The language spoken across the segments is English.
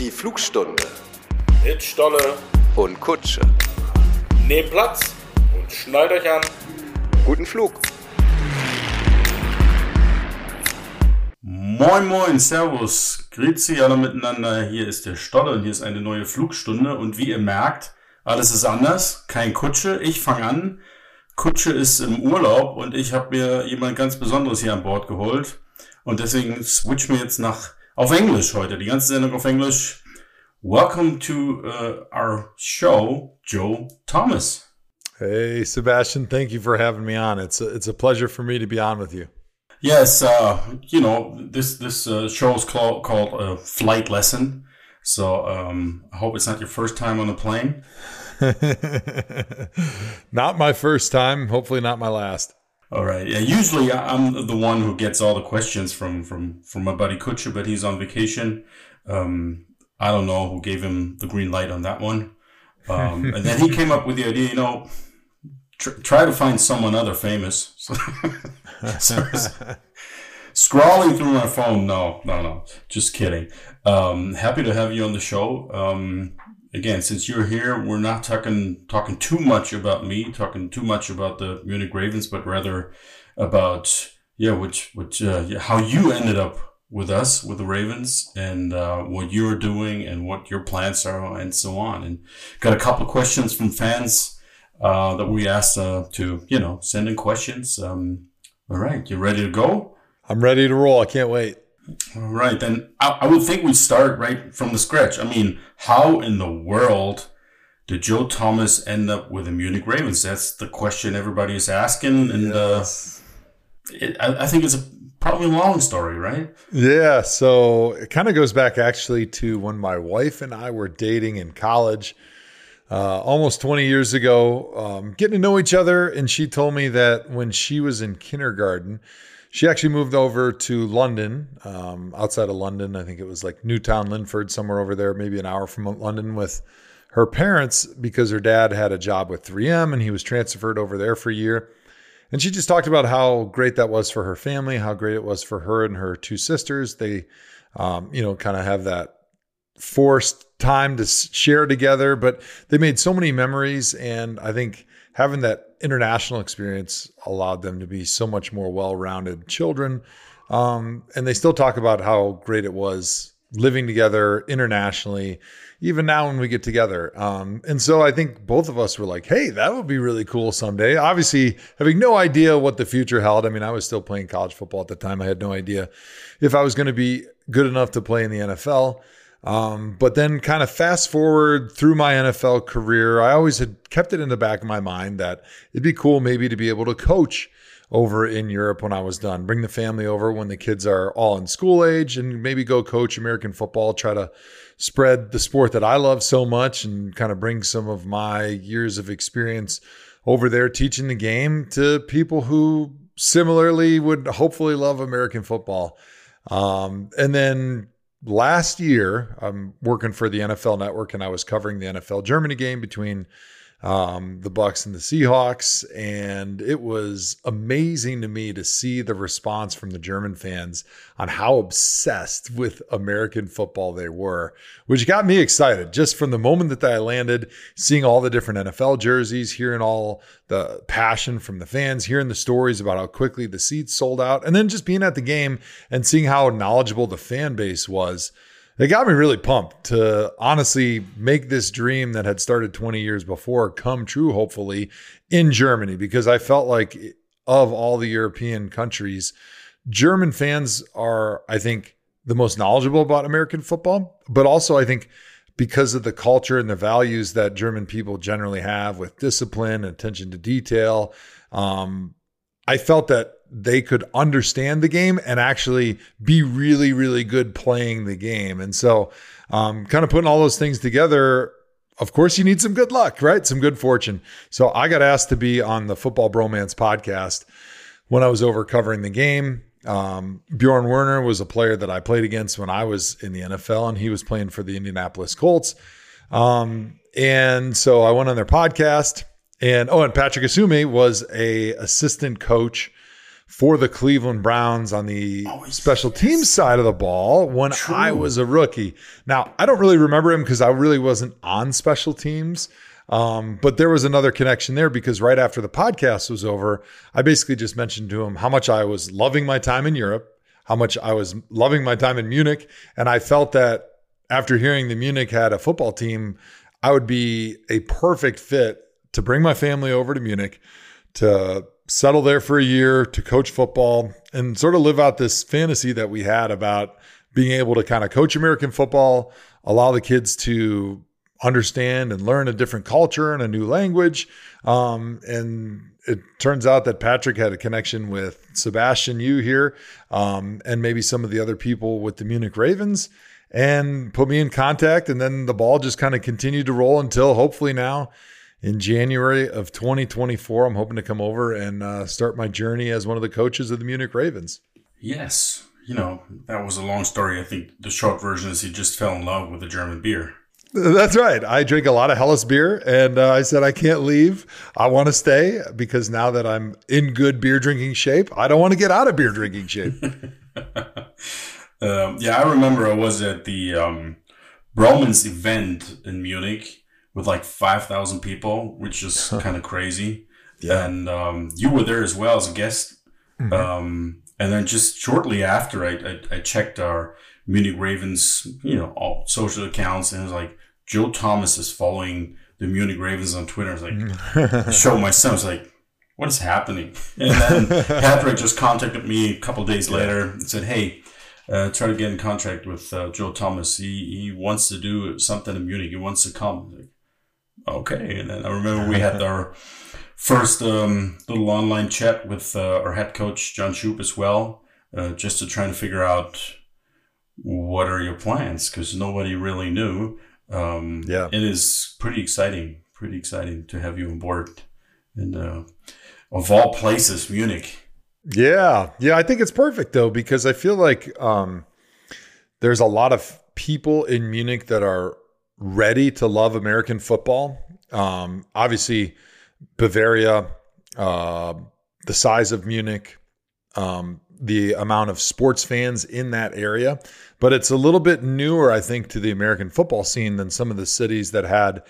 Die Flugstunde Mit Stolle. und Kutsche. Nehmt Platz und schnallt euch an. Guten Flug. Moin Moin, Servus, Grüezi alle miteinander. Hier ist der Stolle und hier ist eine neue Flugstunde. Und wie ihr merkt, alles ist anders. Kein Kutsche. Ich fange an. Kutsche ist im Urlaub und ich habe mir jemand ganz Besonderes hier an Bord geholt. Und deswegen switch mir jetzt nach auf Englisch heute. Die ganze Sendung auf Englisch. Welcome to uh, our show, Joe Thomas. Hey, Sebastian, thank you for having me on. It's a, it's a pleasure for me to be on with you. Yes, uh, you know this this uh, show is called called a flight lesson. So um, I hope it's not your first time on a plane. not my first time, hopefully not my last. All right. Yeah. Usually I'm the one who gets all the questions from from from my buddy Kutsche, but he's on vacation. Um, I don't know who gave him the green light on that one. Um, and then he came up with the idea, you know, tr- try to find someone other famous. So, so- scrolling through my phone. No, no, no. Just kidding. Um, happy to have you on the show. Um, again, since you're here, we're not talking talking too much about me, talking too much about the Munich Ravens, but rather about yeah, which which uh, yeah, how you ended up with us with the Ravens and uh, what you're doing and what your plans are and so on. And got a couple questions from fans uh, that we asked uh, to you know send in questions. Um, all right, you ready to go? I'm ready to roll. I can't wait. All right, then I, I would think we start right from the scratch. I mean, how in the world did Joe Thomas end up with the Munich Ravens? That's the question everybody is asking, and uh, it, I, I think it's a probably a long story, right? Yeah, so it kind of goes back actually to when my wife and I were dating in college, uh, almost 20 years ago, um, getting to know each other. And she told me that when she was in kindergarten, she actually moved over to London, um, outside of London. I think it was like Newtown, Linford, somewhere over there, maybe an hour from London with her parents because her dad had a job with 3M and he was transferred over there for a year. And she just talked about how great that was for her family, how great it was for her and her two sisters. They, um, you know, kind of have that forced time to share together, but they made so many memories. And I think having that international experience allowed them to be so much more well rounded children. Um, and they still talk about how great it was living together internationally, even now when we get together. Um, and so I think both of us were like, hey, that would be really cool someday. Obviously, having no idea what the future held. I mean, I was still playing college football at the time. I had no idea if I was going to be good enough to play in the NFL. Um, but then, kind of fast forward through my NFL career, I always had kept it in the back of my mind that it'd be cool maybe to be able to coach over in Europe when I was done. Bring the family over when the kids are all in school age and maybe go coach American football, try to spread the sport that I love so much and kind of bring some of my years of experience over there teaching the game to people who similarly would hopefully love American football. Um, and then last year, I'm working for the NFL Network, and I was covering the NFL Germany game between um, the Bucks and the Seahawks, and it was amazing to me to see the response from the German fans on how obsessed with American football they were, which got me excited just from the moment that I landed, seeing all the different NFL jerseys, hearing all the passion from the fans, hearing the stories about how quickly the seats sold out, and then just being at the game and seeing how knowledgeable the fan base was it got me really pumped to honestly make this dream that had started 20 years before come true, hopefully, in Germany, because I felt like of all the European countries, German fans are, I think, the most knowledgeable about American football, but also I think because of the culture and the values that German people generally have with discipline, and attention to detail. Um, I felt that they could understand the game and actually be really, really good playing the game. And so, um, kind of putting all those things together, of course, you need some good luck, right? Some good fortune. So I got asked to be on the Football Bromance podcast when I was over covering the game. Um, Bjorn Werner was a player that I played against when I was in the NFL, and he was playing for the Indianapolis Colts. Um, and so I went on their podcast, and oh, and Patrick Esume was a assistant coach for the Cleveland Browns on the special teams side of the ball when I was a rookie. Now, I don't really remember him because I really wasn't on special teams. Um, but there was another connection there because right after the podcast was over, I basically just mentioned to him how much I was loving my time in Europe, how much I was loving my time in Munich. And I felt that after hearing the Munich had a football team, I would be a perfect fit to bring my family over to Munich to settle there for a year, to coach football, and sort of live out this fantasy that we had about being able to kind of coach American football, allow the kids to understand and learn a different culture and a new language. Um, and it turns out that Patrick had a connection with Sebastian Yu here, um, and maybe some of the other people with the Munich Ravens, and put me in contact. And then the ball just kind of continued to roll until hopefully now in January of 2024, I'm hoping to come over and uh, start my journey as one of the coaches of the Munich Ravens. Yes. You know, that was a long story. I think the short version is he just fell in love with the German beer. That's right. I drink a lot of Helles beer, and uh, I said I can't leave. I want to stay because now that I'm in good beer drinking shape, I don't want to get out of beer drinking shape. um, yeah, I remember I was at the um, Bromance event in Munich with like 5,000 people, which is kind of crazy. Yeah. And um, you were there as well as a guest. Um, and then just shortly after, I, I, I checked our Munich Ravens, you know, all social accounts, and it was like Joe Thomas is following the Munich Ravens on Twitter. I was like, show showed my son. I was like, what is happening? And then Patrick just contacted me a couple days later and said, hey, uh, try to get in contact with uh, Joe Thomas. He he wants to do something in Munich. He wants to come. Okay. And then I remember we had our first um, little online chat with uh, our head coach John Shoop as well, uh, just to try to figure out what are your plans because nobody really knew. Um, Yeah. it is pretty exciting. Pretty exciting to have you on board. And uh, of all places, Munich. Yeah. Yeah. I think it's perfect though, because I feel like um, there's a lot of people in Munich that are ready to love American football. Um, obviously, Bavaria, uh, the size of Munich, um, the amount of sports fans in that area. But it's a little bit newer, I think, to the American football scene than some of the cities that had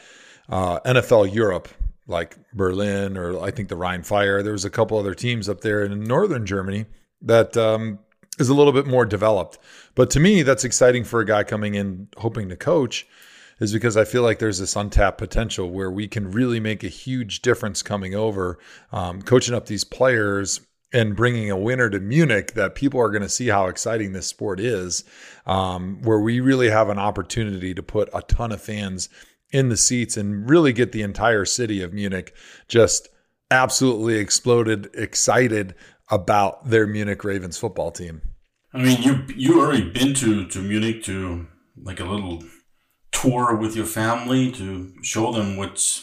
uh, NFL Europe, like Berlin or I think the Rhein Fire. There was a couple other teams up there in northern Germany that um, is a little bit more developed. But to me, that's exciting for a guy coming in hoping to coach is because I feel like there's this untapped potential where we can really make a huge difference coming over, um, coaching up these players and bringing a winner to Munich that people are going to see how exciting this sport is, um, where we really have an opportunity to put a ton of fans in the seats and really get the entire city of Munich just absolutely exploded, excited about their Munich Ravens football team. I mean, you you already been to to Munich to like a little tour with your family to show them what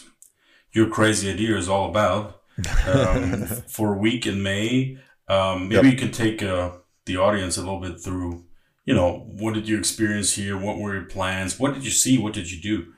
your crazy idea is all about um, for a week in May. Um, maybe Yep. you could take uh, the audience a little bit through. You know, what did you experience here? What were your plans? What did you see? What did you do?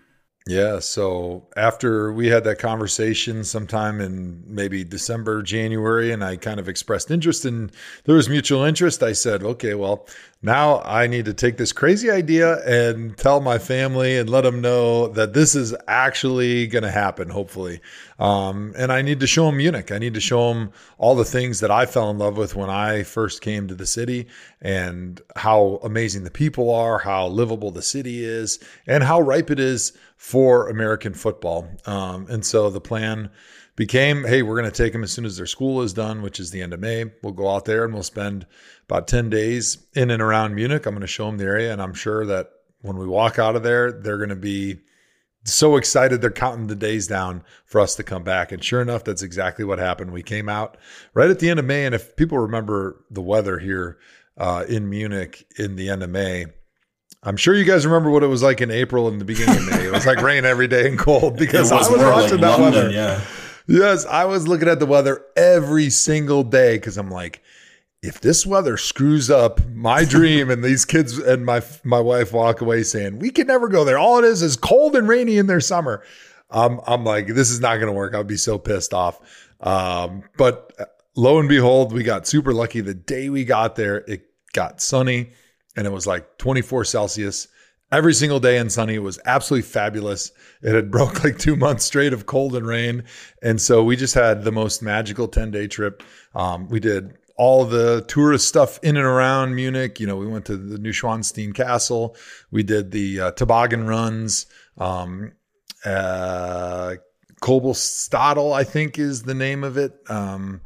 Yeah. So after we had that conversation sometime in maybe December, January, and I kind of expressed interest and there was mutual interest, I said, okay, well, now I need to take this crazy idea and tell my family and let them know that this is actually going to happen, hopefully. Um, and I need to show them Munich. I need to show them all the things that I fell in love with when I first came to the city and how amazing the people are, how livable the city is, and how ripe it is for American football. Um, and so the plan became hey, we're going to take them as soon as their school is done, which is the end of May. We'll go out there and we'll spend about 10 days in and around Munich. I'm going to show them the area. And I'm sure that when we walk out of there, they're going to be so excited they're counting the days down for us to come back. And sure enough, that's exactly what happened. We came out right at the end of May. And if people remember the weather here uh, in Munich in the end of May, I'm sure you guys remember what it was like in April and the beginning of May. It was like rain every day and cold because It I was watching that London, weather. Yeah. Yes, I was looking at the weather every single day because I'm like, if this weather screws up my dream and these kids and my my wife walk away saying we can never go there, all it is is cold and rainy in their summer. Um, I'm like, this is not going to work. I'll be so pissed off. Um, but lo and behold, we got super lucky. The day we got there, it got sunny and it was like 24 Celsius every single day and sunny. It was absolutely fabulous. It had broke like two months straight of cold and rain. And so we just had the most magical 10 day trip. Um, we did all the tourist stuff in and around Munich. You know, we went to the Neuschwanstein Castle. We did the uh, toboggan runs. Um, uh, Kobelstadel, I think, is the name of it. Um,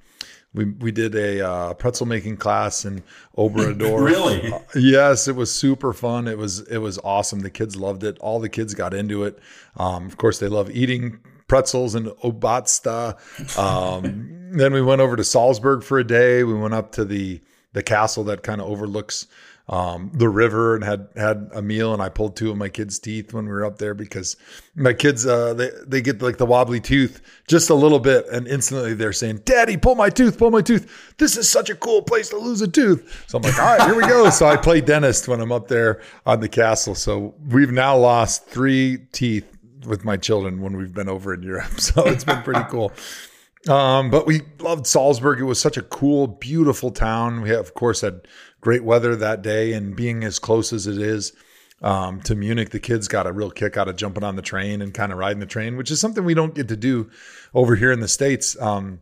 we we did a uh, pretzel making class in Oberdorf. really? Uh, yes, it was super fun. It was it was awesome. The kids loved it. All the kids got into it. Um, of course, they love eating pretzels and Obatzda. Um, then we went over to Salzburg for a day. We went up to the the castle that kind of overlooks um, the river and had had a meal and I pulled two of my kids' teeth when we were up there because my kids uh, they they get like the wobbly tooth just a little bit and instantly they're saying, "Daddy, pull my tooth, pull my tooth. This is such a cool place to lose a tooth." So I'm like, "All right, here we go." So I play dentist when I'm up there on the castle. So we've now lost three teeth with my children when we've been over in Europe. So it's been pretty cool. Um, but we loved Salzburg. It was such a cool, beautiful town. We, have, of course, had great weather that day, and being as close as it is um, to Munich, the kids got a real kick out of jumping on the train and kind of riding the train, which is something we don't get to do over here in the States. Um,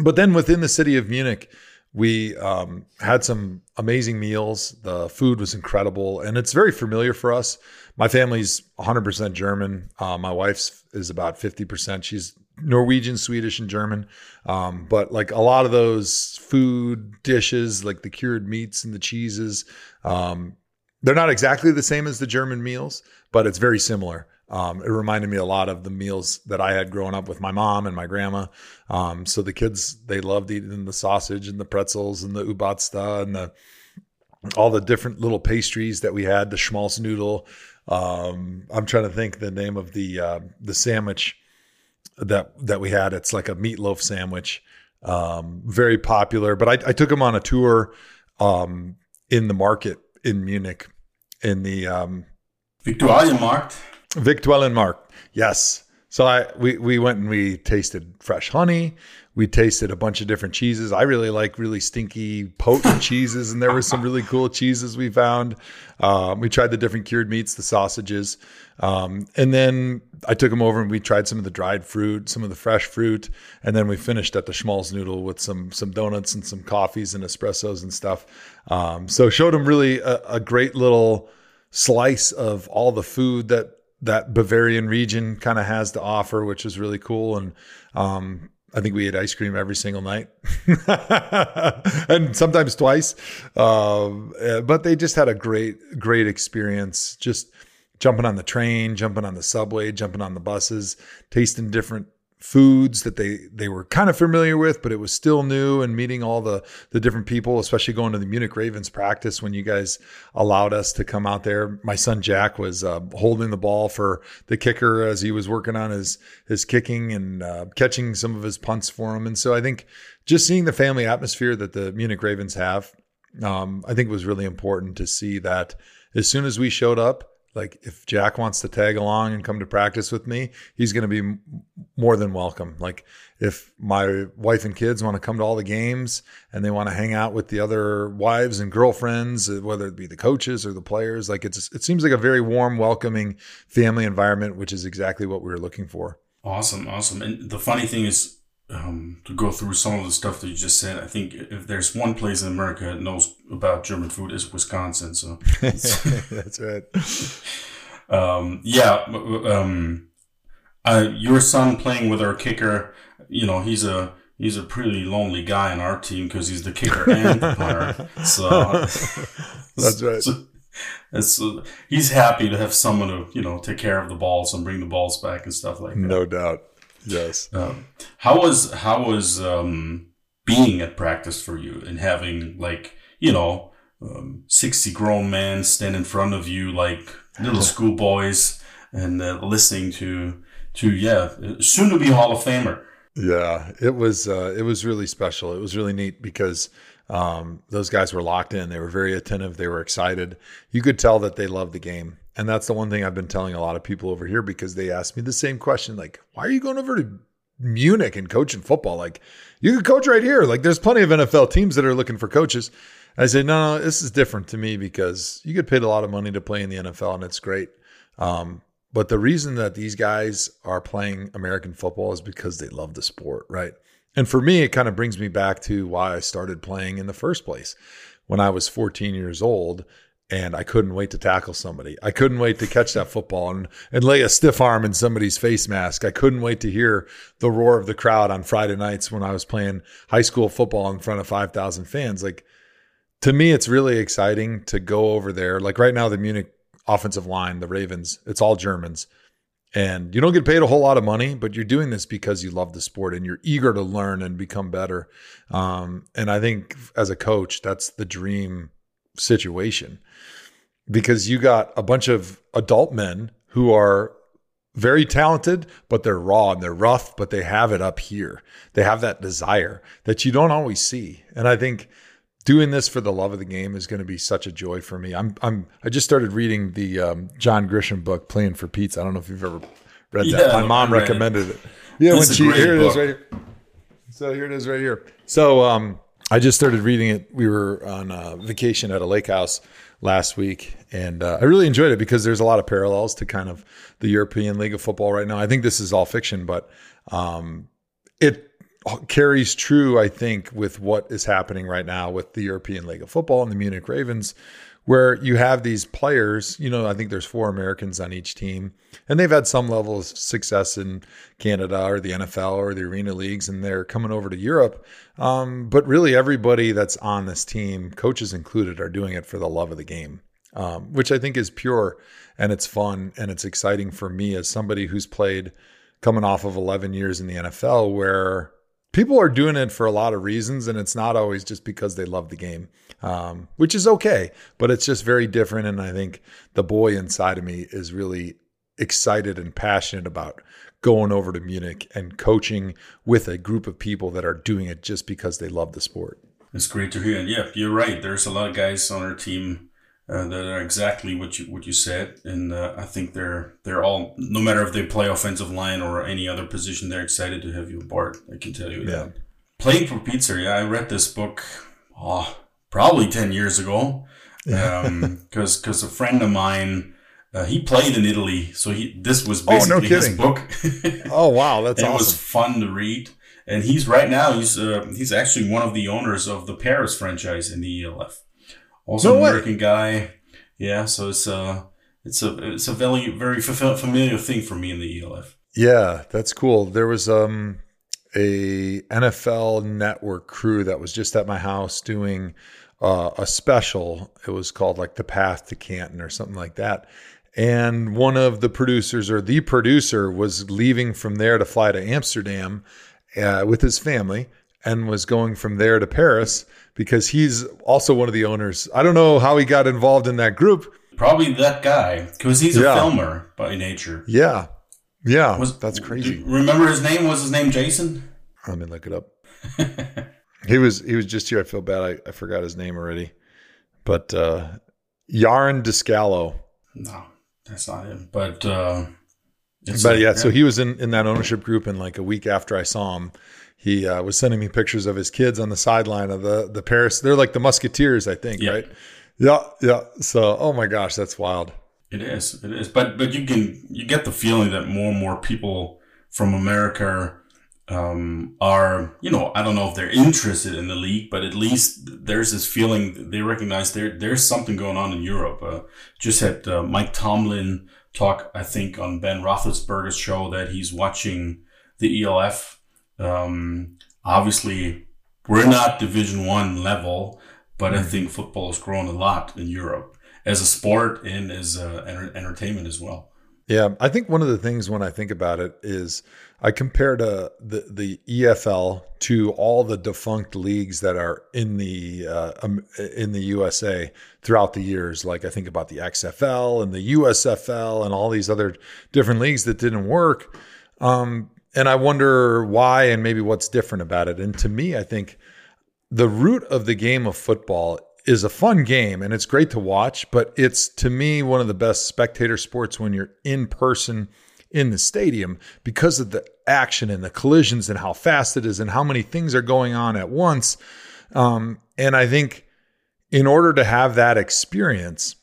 but then within the city of Munich, we um, had some amazing meals. The food was incredible, and it's very familiar for us. My family's 100% German. Uh, my wife's is about 50%. She's Norwegian, Swedish, and German. Um, but like a lot of those food dishes, like the cured meats and the cheeses, um, they're not exactly the same as the German meals, but it's very similar. Um, it reminded me a lot of the meals that I had growing up with my mom and my grandma. Um, so the kids they loved eating the sausage and the pretzels and the Obatzda and the all the different little pastries that we had. The schmaltz noodle. Um, I'm trying to think the name of the uh, the sandwich that that we had. It's like a meatloaf sandwich, um, very popular. But I, I took him on a tour um, in the market in Munich, in the um, Viktualienmarkt. Viktualienmarkt. Yes. So I we we went and we tasted fresh honey. We tasted a bunch of different cheeses. I really like really stinky, potent cheeses, and there were some really cool cheeses we found. Um, we tried the different cured meats, the sausages, um, and then I took them over and we tried some of the dried fruit, some of the fresh fruit, and then we finished at the Schmalz Noodle with some some donuts and some coffees and espressos and stuff. Um, so showed them really a, a great little slice of all the food that that Bavarian region kind of has to offer, which is really cool. And um, I think we ate ice cream every single night, and sometimes twice. Um, uh, but they just had a great, great experience. Just jumping on the train, jumping on the subway, jumping on the buses, tasting different foods that they they were kind of familiar with, but it was still new and meeting all the the different people, especially going to the Munich Ravens practice when you guys allowed us to come out there. My son Jack was uh, holding the ball for the kicker as he was working on his his kicking and uh, catching some of his punts for him. And so I think just seeing the family atmosphere that the Munich Ravens have, um, I think was really important to see that as soon as we showed up like if Jack wants to tag along and come to practice with me, he's going to be more than welcome. Like if my wife and kids want to come to all the games and they want to hang out with the other wives and girlfriends, uh, whether it be the coaches or the players, like it's it seems like a very warm, welcoming family environment, which is exactly what we were looking for. Awesome, awesome. And the funny thing is, um, to go through some of the stuff that you just said, I think if there's one place in America that knows about German food is Wisconsin. So that's right. Um, yeah, um, uh, your son playing with our kicker, you know, he's a he's a pretty lonely guy on our team because he's the kicker and the punter. So that's right. So, it's, uh, he's happy to have someone to you know take care of the balls and bring the balls back and stuff like that. No doubt. Yes. Um, how was how was um, being at practice for you and having like you know um, sixty grown men stand in front of you like little schoolboys and uh, listening to to yeah soon to be Hall of Famer. Yeah, it was uh, it was really special. It was really neat because um, those guys were locked in. They were very attentive. They were excited. You could tell that they loved the game. And that's the one thing I've been telling a lot of people over here because they ask me the same question like, why are you going over to Munich and coaching football. Like you could coach right here. Like there's plenty of NFL teams that are looking for coaches. I said, no, no, this is different to me because you get paid a lot of money to play in the NFL and it's great. Um, but the reason that these guys are playing American football is because they love the sport, right? And for me, it kind of brings me back to why I started playing in the first place. When I was 14 years old, and I couldn't wait to tackle somebody. I couldn't wait to catch that football and, and lay a stiff arm in somebody's face mask. I couldn't wait to hear the roar of the crowd on Friday nights when I was playing high school football in front of 5,000 fans. Like, to me, it's really exciting to go over there. Like right now, the Munich offensive line, the Ravens, it's all Germans. And you don't get paid a whole lot of money, but you're doing this because you love the sport and you're eager to learn and become better. Um, and I think as a coach, that's the dream situation because you got a bunch of adult men who are very talented, but they're raw and they're rough, but they have it up here. They have that desire that you don't always see. And I think doing this for the love of the game is going to be such a joy for me. I'm I'm I just started reading the um, John Grisham book, Playing for Pizza. I don't know if you've ever read that. Yeah, My mom recommended it. Yeah, This when she here it is right here. So here it is right here. So um, I just started reading it. We were on uh, vacation at a lake house last week, and uh, I really enjoyed it because there's a lot of parallels to kind of the European League of Football right now. I think this is all fiction, but um, it carries true, I think, with what is happening right now with the European League of Football and the Munich Ravens, where you have these players. You know, I think there's four Americans on each team, and they've had some level of success in Canada or the NFL or the Arena Leagues, and they're coming over to Europe. Um, but really, everybody that's on this team, coaches included, are doing it for the love of the game, um, which I think is pure and it's fun and it's exciting for me as somebody who's played coming off of 11 years in the NFL where people are doing it for a lot of reasons and it's not always just because they love the game um, which is okay but it's just very different and i think the boy inside of me is really excited and passionate about going over to munich and coaching with a group of people that are doing it just because they love the sport It's great to hear. And yeah, you're right. There's a lot of guys on our team uh, that are exactly what you what you said, and uh, I think they're they're all no matter if they play offensive line or any other position, they're excited to have you aboard. I can tell you Yeah. that. Playing for pizza, yeah, I read this book, oh, probably ten years ago, because because a friend of mine. Uh, he played in Italy, so he this was Oh, no basically his book. oh wow that's and it was fun to read. And he's right now he's uh, he's actually one of the owners of the Paris franchise in the ELF. Also No an way. American guy. Yeah, so it's uh it's a it's a very very familiar thing for me in the ELF. Yeah, that's cool. There was um a NFL network crew that was just at my house doing uh, a special. It was called like The Path to Canton or something like that. And one of the producers or the producer was leaving from there to fly to Amsterdam uh, with his family and was going from there to Paris because he's also one of the owners. I don't know how he got involved in that group. Probably that guy because he's a Yeah. filmer by nature. Yeah. Yeah. Was that's crazy. remember his name? Was his name Jason? Let me look it up. he was he was just here. I feel bad. I, I forgot his name already. But uh Yarn Descalo. No, that's not him. But uh, it's But a- yeah, so he was in in that ownership group and like a week after I saw him, he uh, was sending me pictures of his kids on the sideline of the the Paris. They're like the Musketeers, I think, Yeah. right? Yeah, yeah. So, oh my gosh, that's wild. It is. It is. But but you can you get the feeling that more and more people from America um, are you know I don't know if they're interested in the league, but at least there's this feeling they recognize there there's something going on in Europe. Uh, just had uh, Mike Tomlin talk I think on Ben Roethlisberger's show that he's watching the ELF. Um, obviously, we're not Division One level, but I think football has grown a lot in Europe as a sport and as uh, enter- entertainment as well. Yeah, I think one of the things when I think about it is I compare to the the EFL to all the defunct leagues that are in the uh, um, in the USA throughout the years. Like I think about the XFL and the USFL and all these other different leagues that didn't work. Um, and I wonder why and maybe what's different about it. And to me, I think the root of the game of football is a fun game and it's great to watch, but it's to me one of the best spectator sports when you're in person in the stadium because of the action and the collisions and how fast it is and how many things are going on at once. Um, and I think in order to have that experience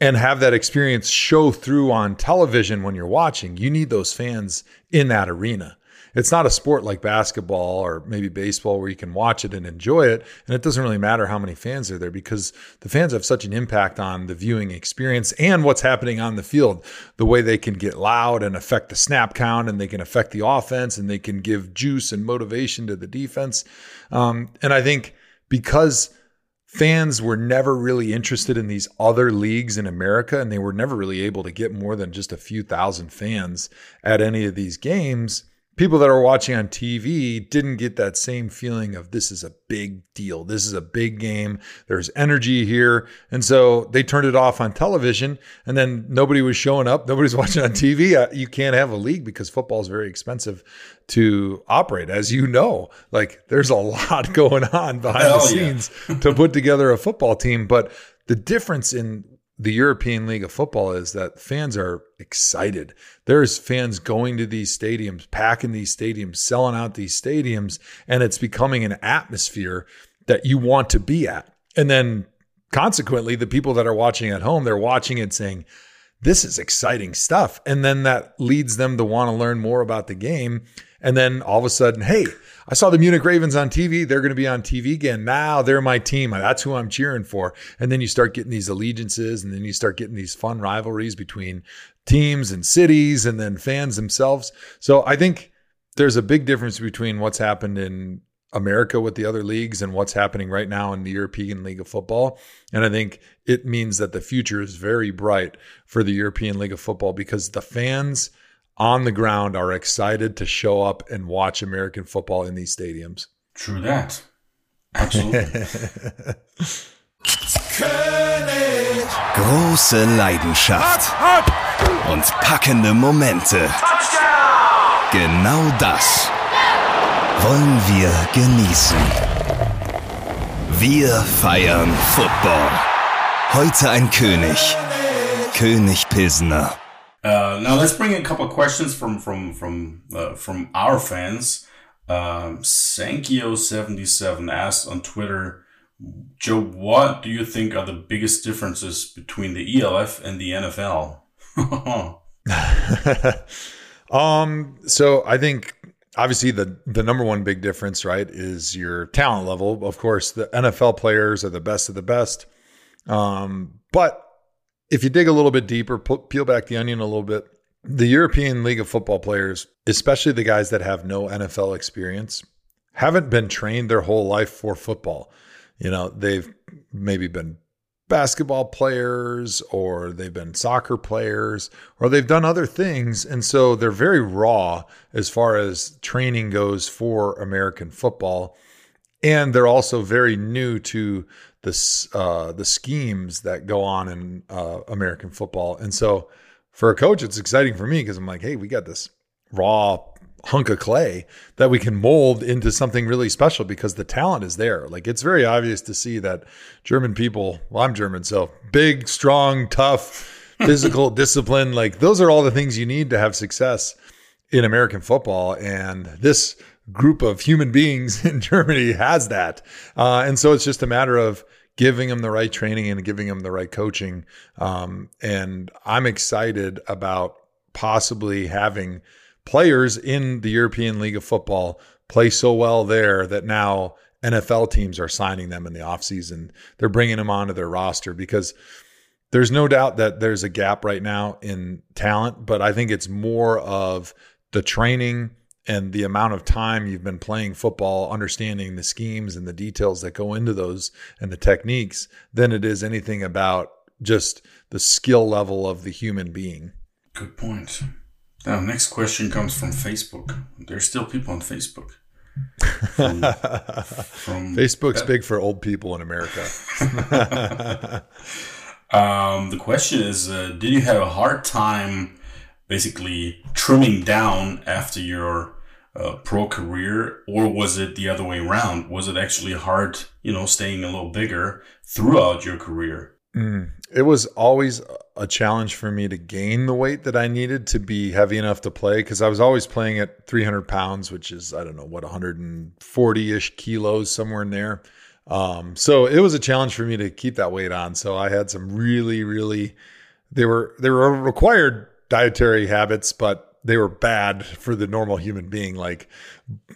and have that experience show through on television when you're watching, you need those fans in that arena. It's not a sport like basketball or maybe baseball where you can watch it and enjoy it. And it doesn't really matter how many fans are there because the fans have such an impact on the viewing experience and what's happening on the field. The way they can get loud and affect the snap count and they can affect the offense and they can give juice and motivation to the defense. Um, and I think because fans were never really interested in these other leagues in America, and they were never really able to get more than just a few thousand fans at any of these games people that are watching on TV didn't get that same feeling of this is a big deal. This is a big game. There's energy here. And so they turned it off on television and then nobody was showing up. Nobody's watching on TV. Uh, you can't have a league because football is very expensive to operate. As you know, like there's a lot going on behind Hell the scenes yeah. to put together a football team. But the difference in the European League of Football is that fans are excited. There's fans going to these stadiums, packing these stadiums, selling out these stadiums, and it's becoming an atmosphere that you want to be at. And then consequently, the people that are watching at home, they're watching it saying, this is exciting stuff. And then that leads them to want to learn more about the game. And then all of a sudden, hey, I saw the Munich Ravens on TV. They're going to be on TV again. Now they're my team. That's who I'm cheering for. And then you start getting these allegiances and then you start getting these fun rivalries between teams and cities and then fans themselves. So I think there's a big difference between what's happened in America with the other leagues and what's happening right now in the European League of Football. And I think it means that the future is very bright for the European League of Football because the fans on the ground are excited to show up and watch American football in these stadiums. True that. Absolutely. Große Leidenschaft und packende Momente. Genau das wollen wir genießen. Wir feiern Football. Heute ein König. König Pilsner. Now let's bring in a couple questions from from from uh, from our fans. Um, Sankio77 asked on Twitter, Joe, what do you think are the biggest differences between the ELF and the NFL? um, so I think obviously the the number one big difference, right, is your talent level. Of course, the NFL players are the best of the best. Um, but if you dig a little bit deeper, peel back the onion a little bit, the European League of Football players, especially the guys that have no NFL experience, haven't been trained their whole life for football. You know, they've maybe been basketball players or they've been soccer players or they've done other things. And so they're very raw as far as training goes for American football. And they're also very new to the uh, the schemes that go on in uh, American football. And so, for a coach, it's exciting for me because I'm like, hey, we got this raw hunk of clay that we can mold into something really special because the talent is there. Like it's very obvious to see that German people. Well, I'm German, so big, strong, tough. Physical discipline, like those are all the things you need to have success in American football. And this group of human beings in Germany has that. Uh, and so it's just a matter of giving them the right training and giving them the right coaching. Um, and I'm excited about possibly having players in the European League of Football play so well there that now NFL teams are signing them in the offseason. They're bringing them onto their roster because there's no doubt that there's a gap right now in talent, but I think it's more of the training and the amount of time you've been playing football, understanding the schemes and the details that go into those and the techniques, than it is anything about just the skill level of the human being. Good point. Now, next question comes from Facebook. There's still people on Facebook. From, from Facebook's big for old people in America. um, the question is uh, Did you have a hard time basically trimming down after your uh, pro career, or was it the other way around? Was it actually hard, you know, staying a little bigger throughout your career? It was always a challenge for me to gain the weight that I needed to be heavy enough to play because I was always playing at 300 pounds, which is, I don't know, what, 140 ish kilos, somewhere in there. Um, so it was a challenge for me to keep that weight on. So I had some really, really, they were, they were required dietary habits, but they were bad for the normal human being, like,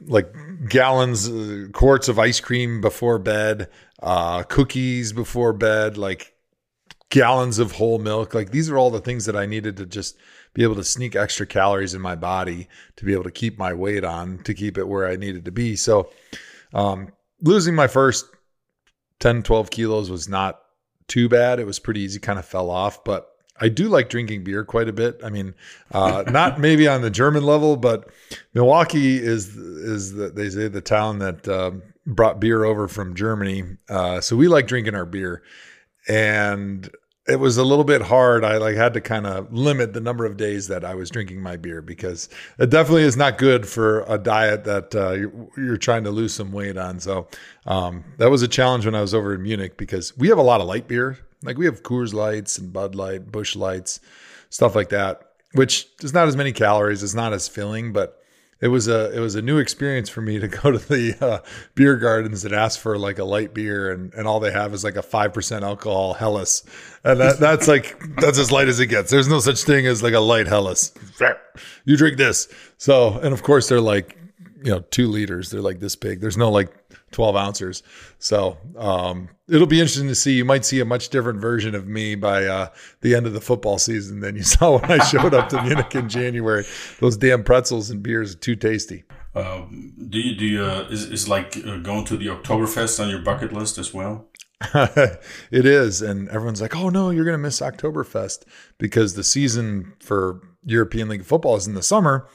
like gallons, uh, quarts of ice cream before bed, uh, cookies before bed, like gallons of whole milk. Like these are all the things that I needed to just be able to sneak extra calories in my body to be able to keep my weight on, to keep it where I needed to be. So, um, losing my first 10, 12 kilos was not too bad. It was pretty easy, kind of fell off, but I do like drinking beer quite a bit. I mean, uh, not maybe on the German level, but Milwaukee is is the, they say the town that um, brought beer over from Germany. Uh, so we like drinking our beer, and it was a little bit hard. I like had to kind of limit the number of days that I was drinking my beer because it definitely is not good for a diet that uh, you're, you're, trying to lose some weight on. So um, that was a challenge when I was over in Munich because we have a lot of light beer. Like we have Coors Lights and Bud Light, Busch Lights, stuff like that, which is not as many calories. It's not as filling, but it was a it was a new experience for me to go to the uh, beer gardens and ask for like a light beer and, and all they have is like a five percent alcohol Helles and that, that's like that's as light as it gets. There's no such thing as like a light Helles. You drink this. So and of course they're like you know two liters. They're like this big. There's no like 12 ounces. So um, it'll be interesting to see. You might see a much different version of me by uh, the end of the football season than you saw when I showed up to Munich in January. Those damn pretzels and beers are too tasty. Um, do you do you, uh, is is like uh, going to the Oktoberfest on your bucket list as well? it is, and everyone's like, "Oh no, you're going to miss Oktoberfest because the season for European League football is in the summer."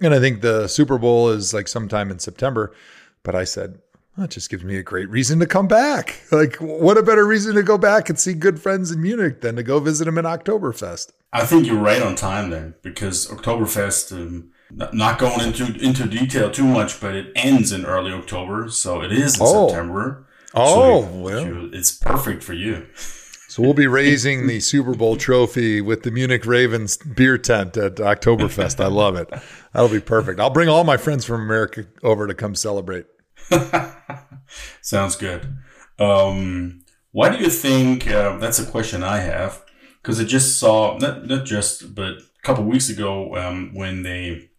And I think the Super Bowl is like sometime in September. But I said, that just gives me a great reason to come back. Like, what a better reason to go back and see good friends in Munich than to go visit them in Oktoberfest? I think you're right on time then, because Oktoberfest, um, not going into into detail too much, but it ends in early October, so it is in oh. September. Oh, so well, it's perfect for you. So we'll be raising the Super Bowl trophy with the Munich Ravens beer tent at Oktoberfest. I love it. That'll be perfect. I'll bring all my friends from America over to come celebrate. Sounds good. Um, why do you think uh, that's a question I have? Because I just saw not not just but a couple weeks ago um, when they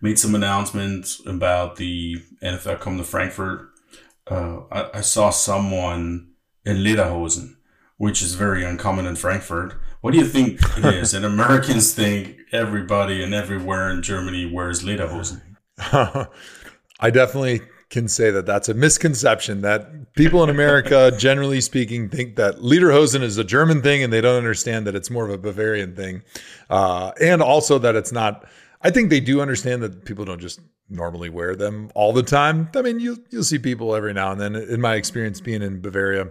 made some announcements about the NFL come to Frankfurt. Uh, I, I, saw someone in lederhosen, which is very uncommon in Frankfurt. What do you think it is? and Americans think everybody and everywhere in Germany wears lederhosen. I definitely can say that that's a misconception that people in America, generally speaking, think that Lederhosen is a German thing and they don't understand that it's more of a Bavarian thing. Uh, and also that it's not, I think they do understand that people don't just normally wear them all the time. I mean, you, you'll see people every now and then. In my experience being in Bavaria,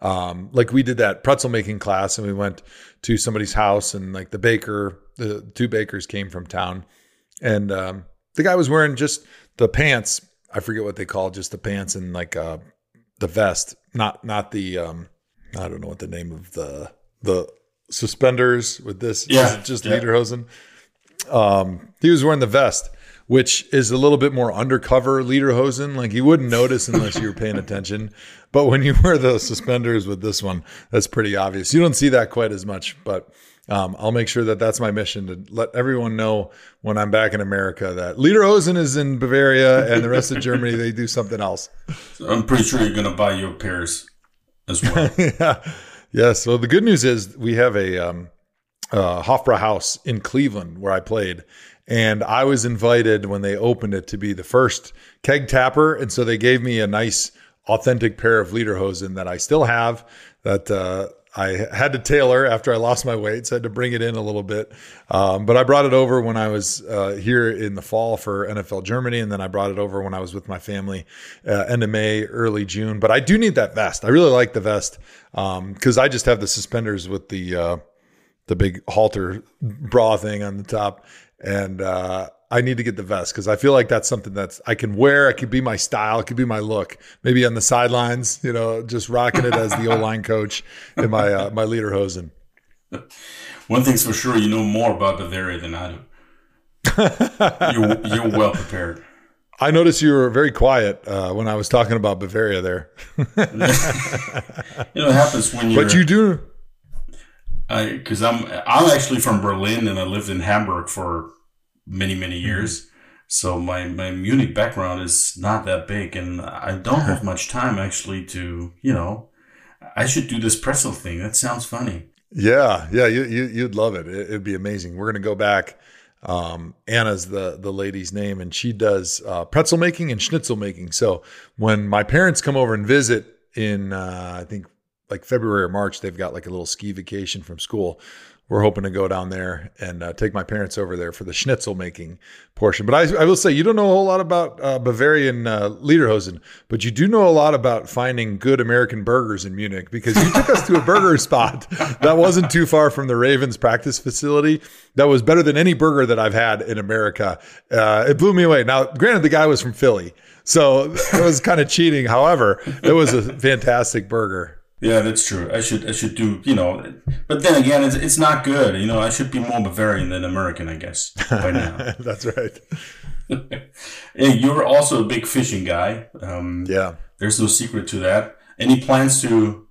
um, like we did that pretzel making class and we went to somebody's house and like the baker, the two bakers came from town and um, the guy was wearing just the pants I forget what they call just the pants and like uh, the vest, not not the um, I don't know what the name of the the suspenders with this. Yeah, just yeah. lederhosen. Um, he was wearing the vest, which is a little bit more undercover lederhosen. Like you wouldn't notice unless you were paying attention. But when you wear the suspenders with this one, that's pretty obvious. You don't see that quite as much, but um, I'll make sure that that's my mission to let everyone know when I'm back in America that Lederhosen is in Bavaria and the rest of Germany they do something else. So I'm pretty sure you're going to buy your pairs as well. yeah. Yeah. So the good news is we have a um, uh, Hofbrauhaus in Cleveland where I played. And I was invited when they opened it to be the first keg tapper. And so they gave me a nice, authentic pair of Lederhosen that I still have that uh, I had to tailor after I lost my weight, so I had to bring it in a little bit. Um, but I brought it over when I was uh, here in the fall for NFL Germany, and then I brought it over when I was with my family uh, end of May, early June. But I do need that vest. I really like the vest because um, I just have the suspenders with the uh, the big halter bra thing on the top, and uh, I need to get the vest because I feel like that's something that's I can wear. It could be my style. It could be my look. Maybe on the sidelines, you know, just rocking it as the O line coach in my uh, my lederhosen. One thing's for sure, you know more about Bavaria than I do. you're, you're well prepared. I noticed you were very quiet uh, when I was talking about Bavaria there. you know, it happens when you. But you do. Because I'm I'm actually from Berlin and I lived in Hamburg for many many mm-hmm. years. Mm-hmm. So my, my Munich background is not that big, and I don't have much time actually to you know. I should do this pretzel thing. That sounds funny. Yeah, yeah, you, you would love it. it. It'd be amazing. We're gonna go back. Um, Anna's the the lady's name, and she does uh, pretzel making and schnitzel making. So when my parents come over and visit in, uh, I think like February or March, they've got like a little ski vacation from school we're hoping to go down there and uh, take my parents over there for the schnitzel making portion. But I, I will say, you don't know a whole lot about uh, Bavarian uh, Lederhosen, but you do know a lot about finding good American burgers in Munich because you took us to a burger spot that wasn't too far from the Ravens practice facility. That was better than any burger that I've had in America. Uh, it blew me away. Now, granted, the guy was from Philly, so it was kind of cheating. However, it was a fantastic burger. Yeah, that's true. I should I should do you know, but then again, it's it's not good. You know, I should be more Bavarian than American, I guess by now. that's right. hey, you're also a big fishing guy. Um, yeah, there's no secret to that. Any plans to,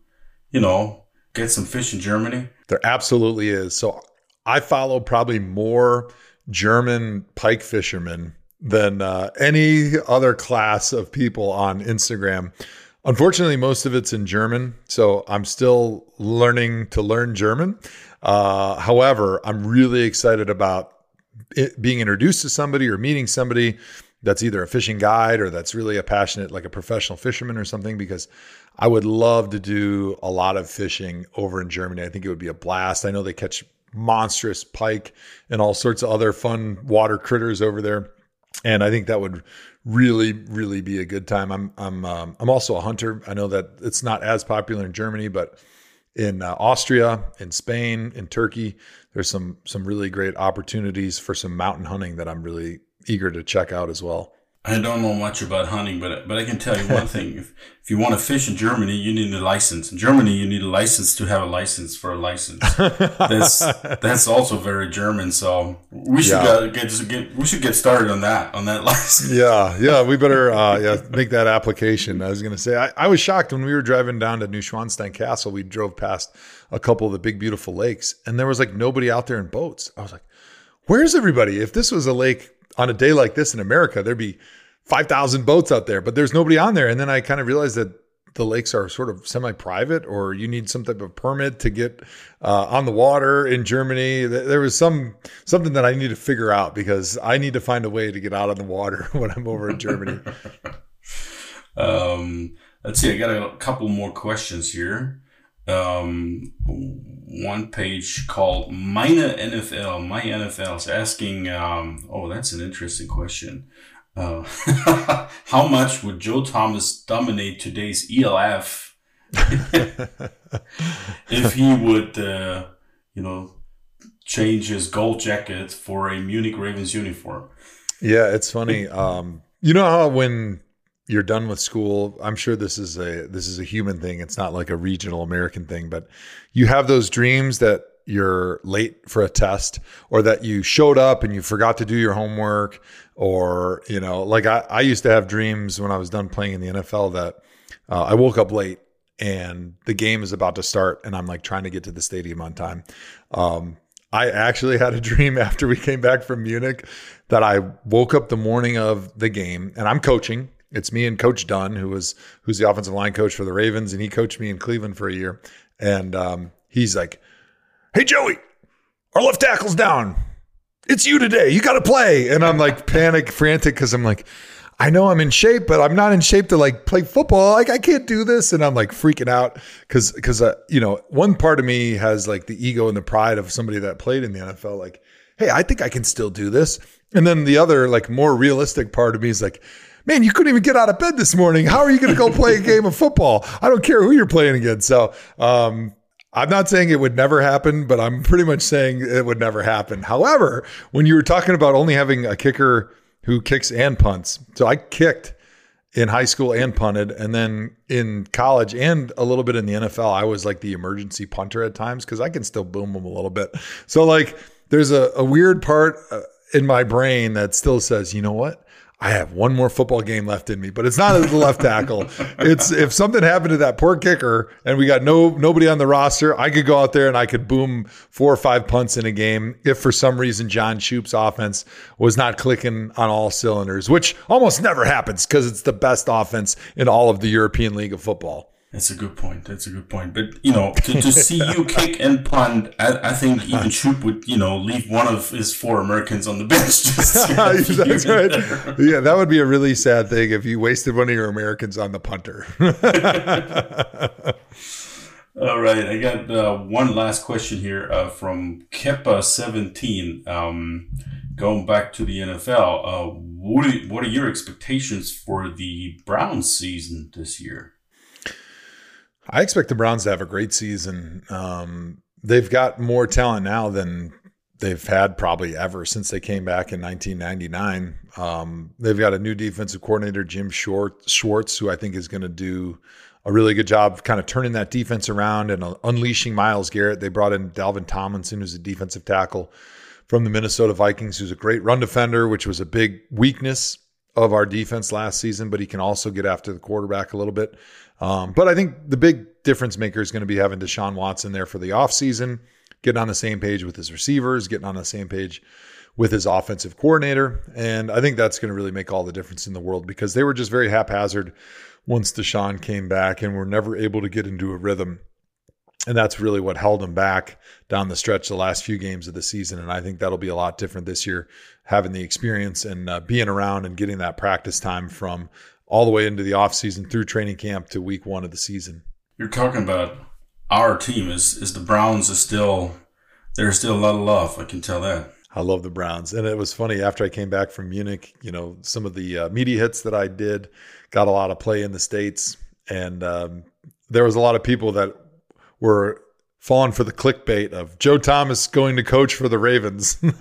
you know, get some fish in Germany? There absolutely is. So I follow probably more German pike fishermen than uh, any other class of people on Instagram. Unfortunately, most of it's in German, so I'm still learning to learn German. Uh, however, I'm really excited about being introduced to somebody or meeting somebody that's either a fishing guide or that's really a passionate, like a professional fisherman or something, because I would love to do a lot of fishing over in Germany. I think it would be a blast. I know they catch monstrous pike and all sorts of other fun water critters over there. And I think that would really really be a good time. I'm I'm um, I'm also a hunter. I know that it's not as popular in Germany, but in uh, Austria, in Spain, in Turkey, there's some some really great opportunities for some mountain hunting that I'm really eager to check out as well. I don't know much about hunting, but but I can tell you one thing: if if you want to fish in Germany, you need a license. In Germany, you need a license to have a license for a license. that's that's also very German. So we should yeah. get, get we should get started on that on that license. Yeah, yeah, we better uh, yeah make that application. I was going to say I, I was shocked when we were driving down to New Neuschwanstein Castle. We drove past a couple of the big beautiful lakes, and there was like nobody out there in boats. I was like, "Where's everybody?" If this was a lake on a day like this in America, there'd be 5,000 boats out there, but there's nobody on there. And then I kind of realized that the lakes are sort of semi-private or you need some type of permit to get uh, on the water in Germany. There was some something that I need to figure out because I need to find a way to get out on the water when I'm over in Germany. um, let's see. I got a couple more questions here. Um, one page called Minor NFL. My NFL is asking. Um, oh, that's an interesting question. Uh, how much would Joe Thomas dominate today's ELF if he would, uh, you know, change his gold jacket for a Munich Ravens uniform? Yeah, it's funny. Um, you know how when you're done with school, I'm sure this is a this is a human thing. It's not like a regional American thing, but you have those dreams that you're late for a test or that you showed up and you forgot to do your homework or you know like i, I used to have dreams when i was done playing in the nfl that uh, i woke up late and the game is about to start and i'm like trying to get to the stadium on time um, i actually had a dream after we came back from munich that i woke up the morning of the game and i'm coaching it's me and coach dunn who was who's the offensive line coach for the ravens and he coached me in cleveland for a year and um, he's like hey joey our left tackle's down it's you today. You got to play. And I'm like panic, frantic because I'm like, I know I'm in shape, but I'm not in shape to like play football. Like I can't do this, and I'm like freaking out because because uh, you know one part of me has like the ego and the pride of somebody that played in the NFL. Like, hey, I think I can still do this. And then the other like more realistic part of me is like, man, you couldn't even get out of bed this morning. How are you going to go play a game of football? I don't care who you're playing against. So um, I'm not saying it would never happen, but I'm pretty much saying it would never happen. However, when you were talking about only having a kicker who kicks and punts, so I kicked in high school and punted, and then in college and a little bit in the NFL, I was like the emergency punter at times because I can still boom them a little bit. So like, there's a, a weird part uh, in my brain that still says, you know what? I have one more football game left in me, but it's not as the left tackle. It's if something happened to that poor kicker and we got no nobody on the roster, I could go out there and I could boom four or five punts in a game if for some reason John Shoop's offense was not clicking on all cylinders, which almost never happens because it's the best offense in all of the European League of Football. That's a good point. That's a good point. But you know, to, to see you kick and punt, I, I, think even Shoop would, you know, leave one of his four Americans on the bench. Just That's right. Yeah, that would be a really sad thing if you wasted one of your Americans on the punter. All right, I got uh, one last question here uh, from Keppa17. Um, going back to the NFL, uh, what are, what are your expectations for the Browns season this year? I expect the Browns to have a great season. Um, they've got more talent now than they've had probably ever since they came back in 1999. Um, they've got a new defensive coordinator, Jim Short, Schwartz, who I think is going to do a really good job of kind of turning that defense around and uh, unleashing Myles Garrett. They brought in Dalvin Tomlinson, who's a defensive tackle from the Minnesota Vikings, who's a great run defender, which was a big weakness of our defense last season, but he can also get after the quarterback a little bit. Um, but I think the big difference maker is going to be having Deshaun Watson there for the offseason, getting on the same page with his receivers, getting on the same page with his offensive coordinator. And I think that's going to really make all the difference in the world because they were just very haphazard once Deshaun came back and were never able to get into a rhythm. And that's really what held him back down the stretch the last few games of the season. And I think that'll be a lot different this year, having the experience and uh, being around and getting that practice time from all the way into the offseason through training camp to week one of the season. You're talking about our team is is the Browns is still there's still a lot of love. I can tell that. I love the Browns, and it was funny after I came back from Munich. You know, some of the uh, media hits that I did got a lot of play in the states, and um, there was a lot of people that were falling for the clickbait of Joe Thomas going to coach for the Ravens. They're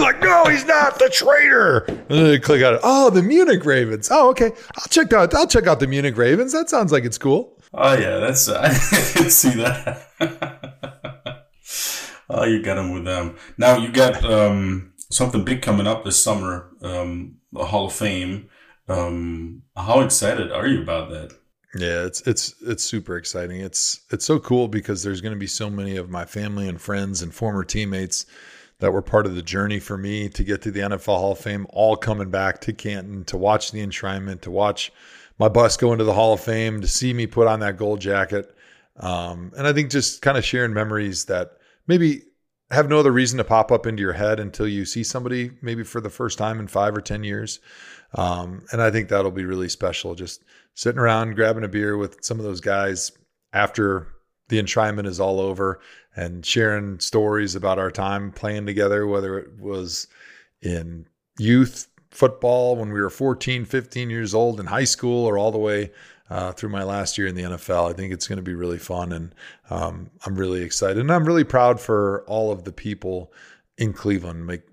like, no, he's not the traitor. And they click on it. Oh, the Munich Ravens. Oh, okay. I'll check out. I'll check out the Munich Ravens. That sounds like it's cool. Oh yeah, that's uh, I didn't see that. oh, you got him with them. Now you got um, something big coming up this summer. Um, the Hall of Fame. Um, how excited are you about that? Yeah, it's it's it's super exciting. It's it's so cool because there's going to be so many of my family and friends and former teammates that were part of the journey for me to get to the NFL Hall of Fame, all coming back to Canton to watch the enshrinement, to watch my bus go into the Hall of Fame, to see me put on that gold jacket, um, and I think just kind of sharing memories that maybe have no other reason to pop up into your head until you see somebody maybe for the first time in five or ten years. Um, and I think that'll be really special. Just sitting around grabbing a beer with some of those guys after the enshrinement is all over and sharing stories about our time playing together, whether it was in youth football when we were 14, 15 years old in high school or all the way uh, through my last year in the NFL. I think it's going to be really fun and um, I'm really excited. And I'm really proud for all of the people in Cleveland. Like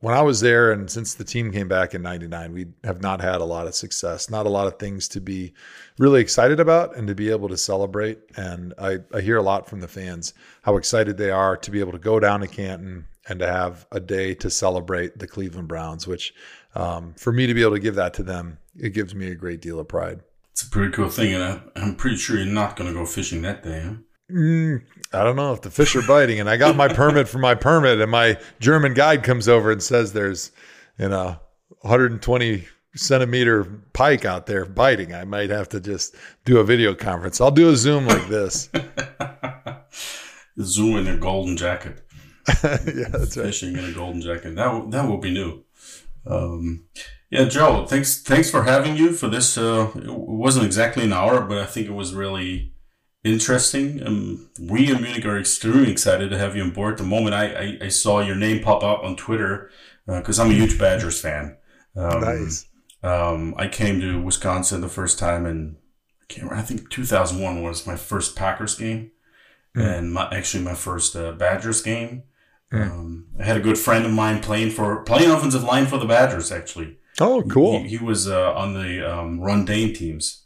when I was there and since the team came back in 99, we have not had a lot of success, not a lot of things to be really excited about and to be able to celebrate. And I, I hear a lot from the fans how excited they are to be able to go down to Canton and to have a day to celebrate the Cleveland Browns, which um, for me to be able to give that to them, it gives me a great deal of pride. It's a pretty cool thing. And I, I'm pretty sure you're not going to go fishing that day, huh? Mm, I don't know if the fish are biting. And I got my permit for my permit, and my German guide comes over and says there's, you know, 120 centimeter pike out there biting. I might have to just do a video conference. I'll do a Zoom like this. Zoom in a golden jacket. yeah, that's Fishing right. in a golden jacket. That that will be new. Um, yeah, Joe. Thanks. Thanks for having you for this. Uh, it wasn't exactly an hour, but I think it was really interesting. Um, we in Munich are extremely excited to have you on board. The moment I, I, I saw your name pop up on Twitter, because uh, I'm a huge Badgers fan. Um, nice. Um, I came to Wisconsin the first time in I can't remember, I think 2001 was my first Packers game, and my actually my first uh, Badgers game. Um, I had a good friend of mine playing for playing offensive line for the Badgers. Actually, Oh, cool. He, he was uh, on the um, Ron Dayne teams.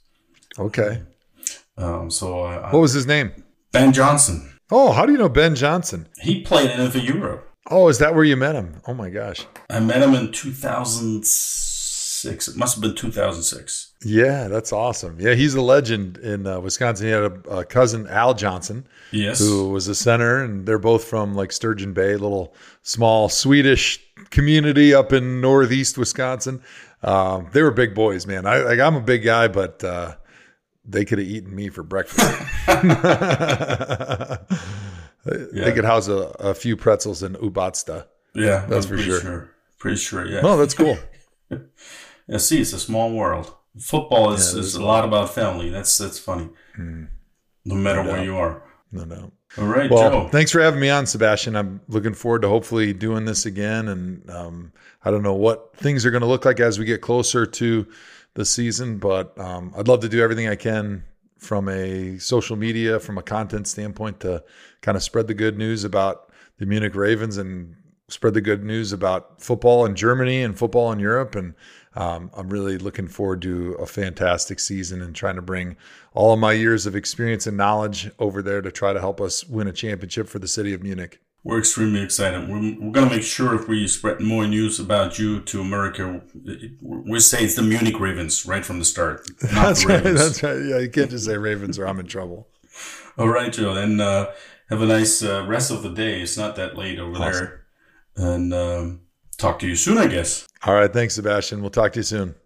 Okay. Um, so uh, What was his name? Ben Johnson, Oh, how do you know Ben Johnson? he played in NFL Europe. Oh, is that where you met him? Oh my gosh. I met him in 2006. It must have been 2006. Yeah, that's awesome. Yeah, he's a legend in uh, Wisconsin. He had a, a cousin, Al Johnson, Yes. who was a center, and they're both from like Sturgeon Bay, little small Swedish community up in northeast Wisconsin. Um, they were big boys, man. I like I'm a big guy, but uh, they could have eaten me for breakfast. They could house a, a few pretzels in Obatzda. Yeah, That's for pretty sure. Pretty sure, yeah. Oh, that's cool. yeah, see, it's a small world. Football is, Yeah, is a lot about family. That's that's funny. No matter where you are. No, no. All right, Well, Joe. thanks for having me on, Sebastian. I'm looking forward to hopefully doing this again. And um, I don't know what things are going to look like as we get closer to the season, but um, I'd love to do everything I can from a social media, from a content standpoint, to kind of spread the good news about the Munich Ravens and spread the good news about football in Germany and football in Europe. And um, I'm really looking forward to a fantastic season and trying to bring all of my years of experience and knowledge over there to try to help us win a championship for the city of Munich. We're extremely excited. We're, we're going to make sure if we spread more news about you to America, we say it's the Munich Ravens right from the start. Not That's the right. That's right. Yeah, you can't just say Ravens or I'm in trouble. All right, Joe. And uh, have a nice uh, rest of the day. It's not that late over there. And um, talk to you soon, I guess. All right. Thanks, Sebastian. We'll talk to you soon.